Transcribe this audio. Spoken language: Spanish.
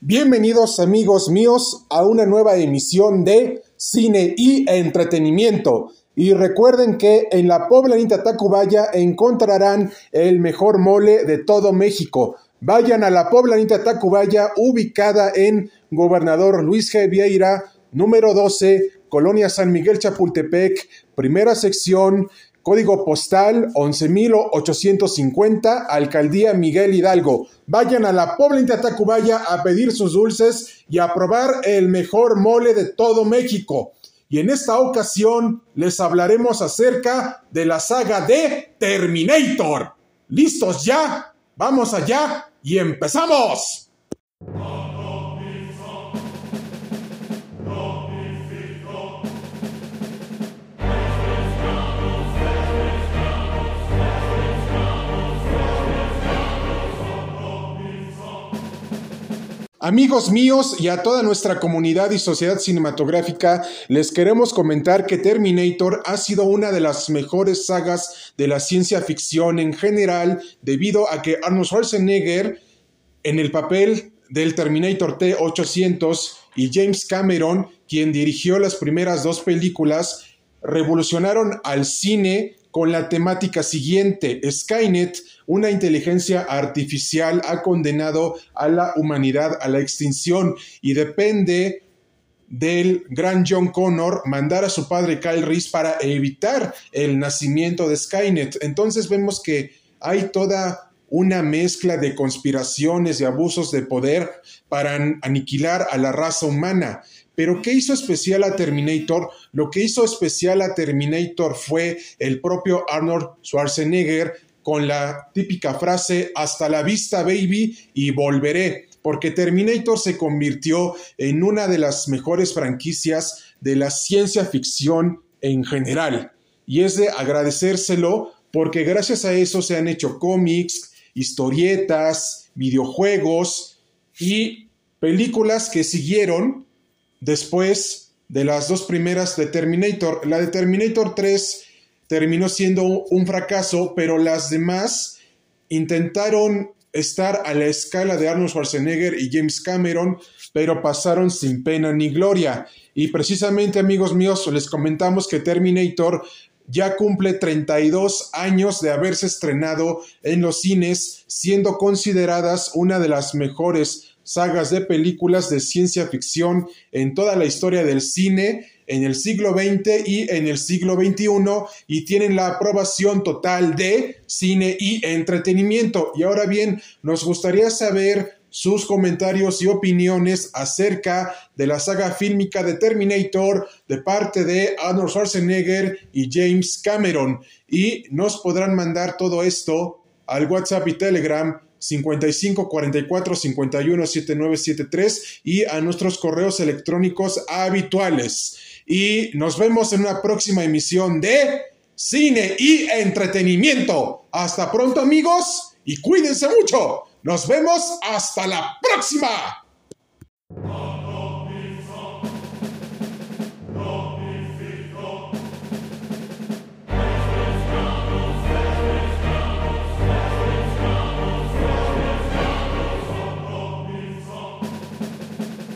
Bienvenidos amigos míos a una nueva emisión de Cine y Entretenimiento. Y recuerden que en la poblanita Tacubaya encontrarán el mejor mole de todo México. Vayan a la poblanita Tacubaya ubicada en Gobernador Luis G. Vieira, número 12, Colonia San Miguel Chapultepec, primera sección, Código postal 11.850, Alcaldía Miguel Hidalgo. Vayan a la Pobla Tacubaya a pedir sus dulces y a probar el mejor mole de todo México. Y en esta ocasión les hablaremos acerca de la saga de Terminator. ¿Listos ya? Vamos allá y empezamos. Amigos míos y a toda nuestra comunidad y sociedad cinematográfica, les queremos comentar que Terminator ha sido una de las mejores sagas de la ciencia ficción en general, debido a que Arnold Schwarzenegger, en el papel del Terminator T-800, y James Cameron, quien dirigió las primeras dos películas, revolucionaron al cine con la temática siguiente. Skynet, una inteligencia artificial, ha condenado a la humanidad a la extinción y depende del gran John Connor mandar a su padre Kyle Reese para evitar el nacimiento de Skynet. Entonces vemos que hay toda una mezcla de conspiraciones y abusos de poder para aniquilar a la raza humana. Pero ¿qué hizo especial a Terminator? Lo que hizo especial a Terminator fue el propio Arnold Schwarzenegger con la típica frase hasta la vista baby y volveré, porque Terminator se convirtió en una de las mejores franquicias de la ciencia ficción en general. Y es de agradecérselo porque gracias a eso se han hecho cómics, historietas, videojuegos y películas que siguieron después de las dos primeras de Terminator. La de Terminator 3 terminó siendo un fracaso, pero las demás intentaron estar a la escala de Arnold Schwarzenegger y James Cameron, pero pasaron sin pena ni gloria. Y precisamente, amigos míos, les comentamos que Terminator ya cumple 32 años de haberse estrenado en los cines, siendo consideradas una de las mejores sagas de películas de ciencia ficción en toda la historia del cine en el siglo XX y en el siglo XXI y tienen la aprobación total de cine y entretenimiento. Y ahora bien, nos gustaría saber sus comentarios y opiniones acerca de la saga fílmica de Terminator de parte de Arnold Schwarzenegger y James Cameron. Y nos podrán mandar todo esto al WhatsApp y Telegram 55 44 51 7973 y a nuestros correos electrónicos habituales. Y nos vemos en una próxima emisión de Cine y Entretenimiento. Hasta pronto amigos y cuídense mucho. Nos vemos hasta la próxima.